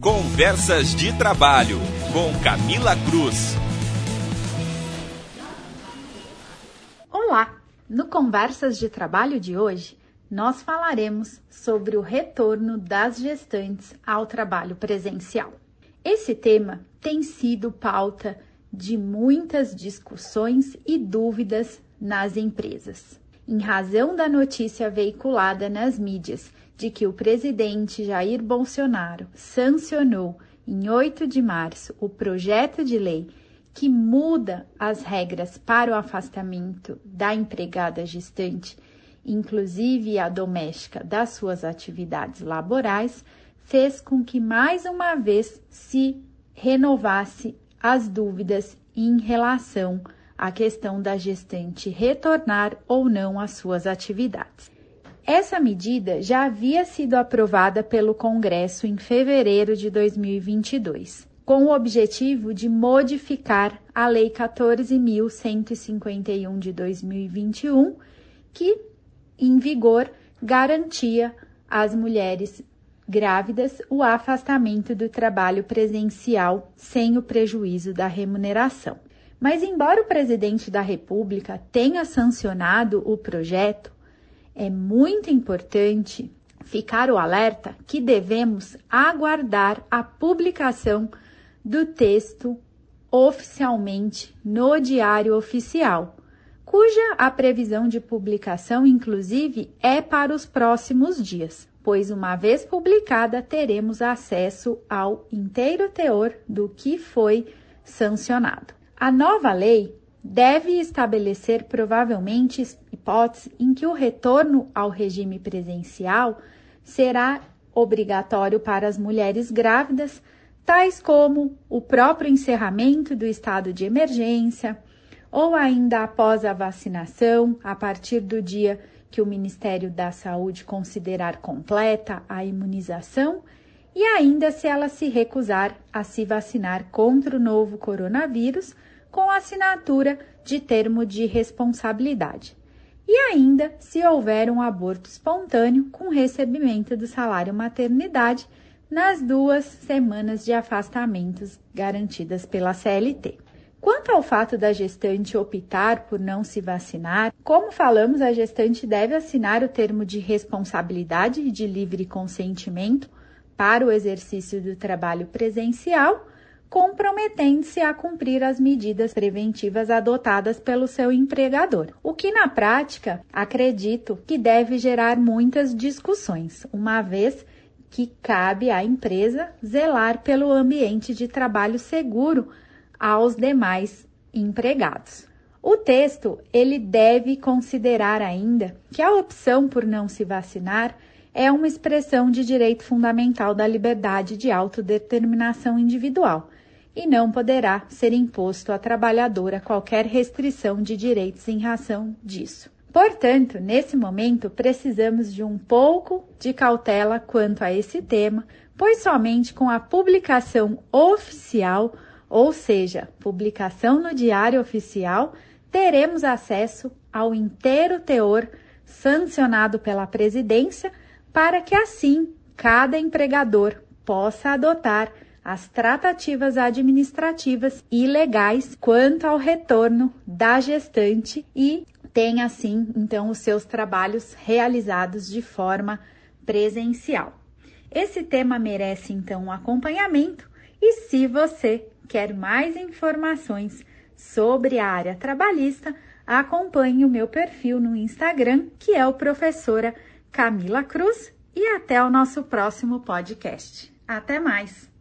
Conversas de Trabalho com Camila Cruz. Olá! No Conversas de Trabalho de hoje, nós falaremos sobre o retorno das gestantes ao trabalho presencial. Esse tema tem sido pauta de muitas discussões e dúvidas nas empresas. Em razão da notícia veiculada nas mídias de que o presidente Jair Bolsonaro sancionou em 8 de março o projeto de lei que muda as regras para o afastamento da empregada gestante, inclusive a doméstica, das suas atividades laborais, fez com que mais uma vez se renovasse as dúvidas em relação à questão da gestante retornar ou não às suas atividades. Essa medida já havia sido aprovada pelo Congresso em fevereiro de 2022, com o objetivo de modificar a Lei 14.151 de 2021, que, em vigor, garantia às mulheres grávidas o afastamento do trabalho presencial sem o prejuízo da remuneração. Mas, embora o presidente da República tenha sancionado o projeto, é muito importante ficar o alerta que devemos aguardar a publicação do texto oficialmente no Diário Oficial, cuja a previsão de publicação, inclusive, é para os próximos dias pois uma vez publicada teremos acesso ao inteiro teor do que foi sancionado. A nova lei deve estabelecer provavelmente hipóteses em que o retorno ao regime presencial será obrigatório para as mulheres grávidas, tais como o próprio encerramento do estado de emergência, ou ainda após a vacinação, a partir do dia que o Ministério da Saúde considerar completa a imunização e ainda se ela se recusar a se vacinar contra o novo coronavírus com assinatura de termo de responsabilidade. E ainda se houver um aborto espontâneo com recebimento do salário maternidade nas duas semanas de afastamentos garantidas pela CLT. Quanto ao fato da gestante optar por não se vacinar, como falamos, a gestante deve assinar o termo de responsabilidade e de livre consentimento para o exercício do trabalho presencial, comprometendo-se a cumprir as medidas preventivas adotadas pelo seu empregador. O que na prática acredito que deve gerar muitas discussões, uma vez que cabe à empresa zelar pelo ambiente de trabalho seguro aos demais empregados. O texto ele deve considerar ainda que a opção por não se vacinar é uma expressão de direito fundamental da liberdade de autodeterminação individual e não poderá ser imposto à trabalhadora qualquer restrição de direitos em razão disso. Portanto, nesse momento, precisamos de um pouco de cautela quanto a esse tema, pois somente com a publicação oficial ou seja, publicação no Diário Oficial, teremos acesso ao inteiro teor sancionado pela presidência, para que assim cada empregador possa adotar as tratativas administrativas e legais quanto ao retorno da gestante e tenha assim então os seus trabalhos realizados de forma presencial. Esse tema merece então um acompanhamento e se você quer mais informações sobre a área trabalhista, acompanhe o meu perfil no Instagram, que é o professora Camila Cruz, e até o nosso próximo podcast. Até mais!